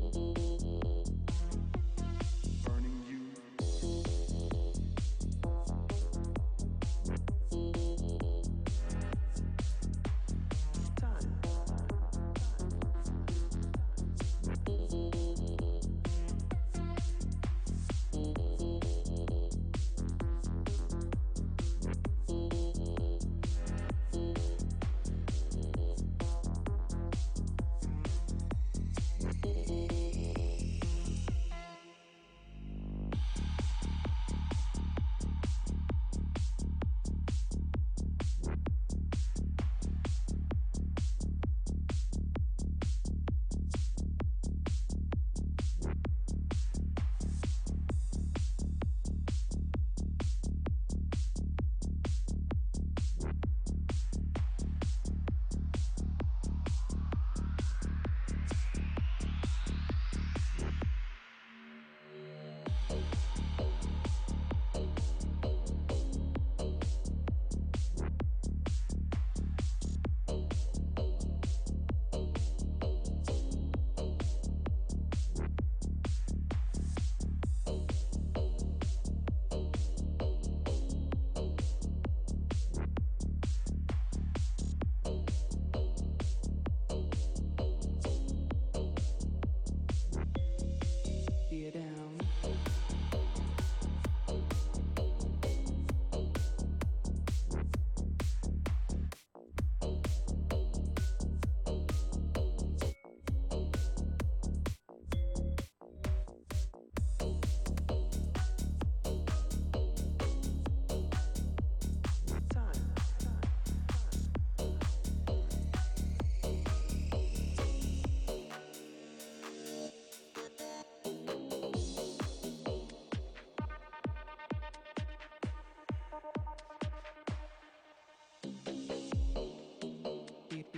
Thank you.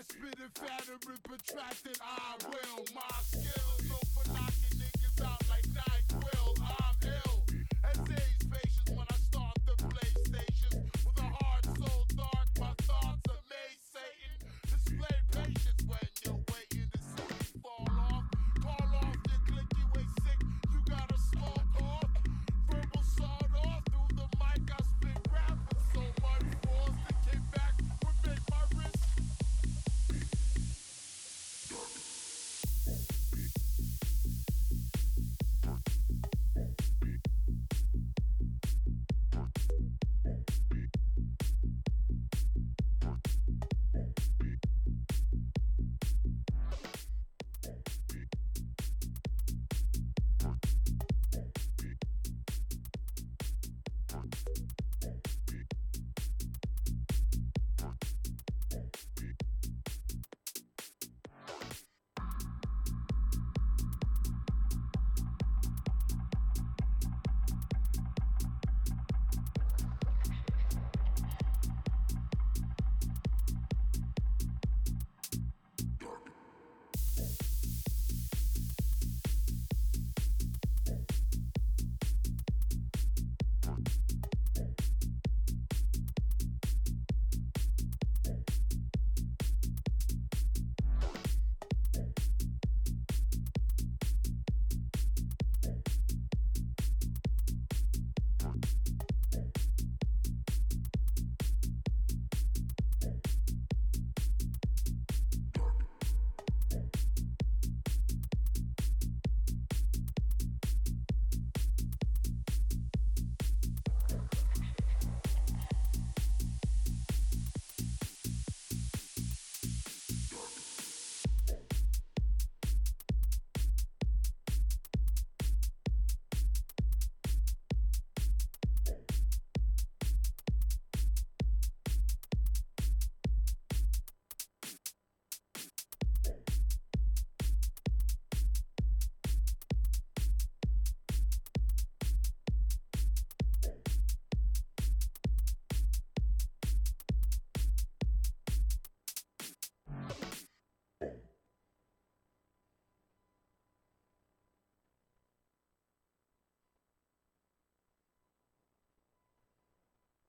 spitting fatter and protracted. I will my skill.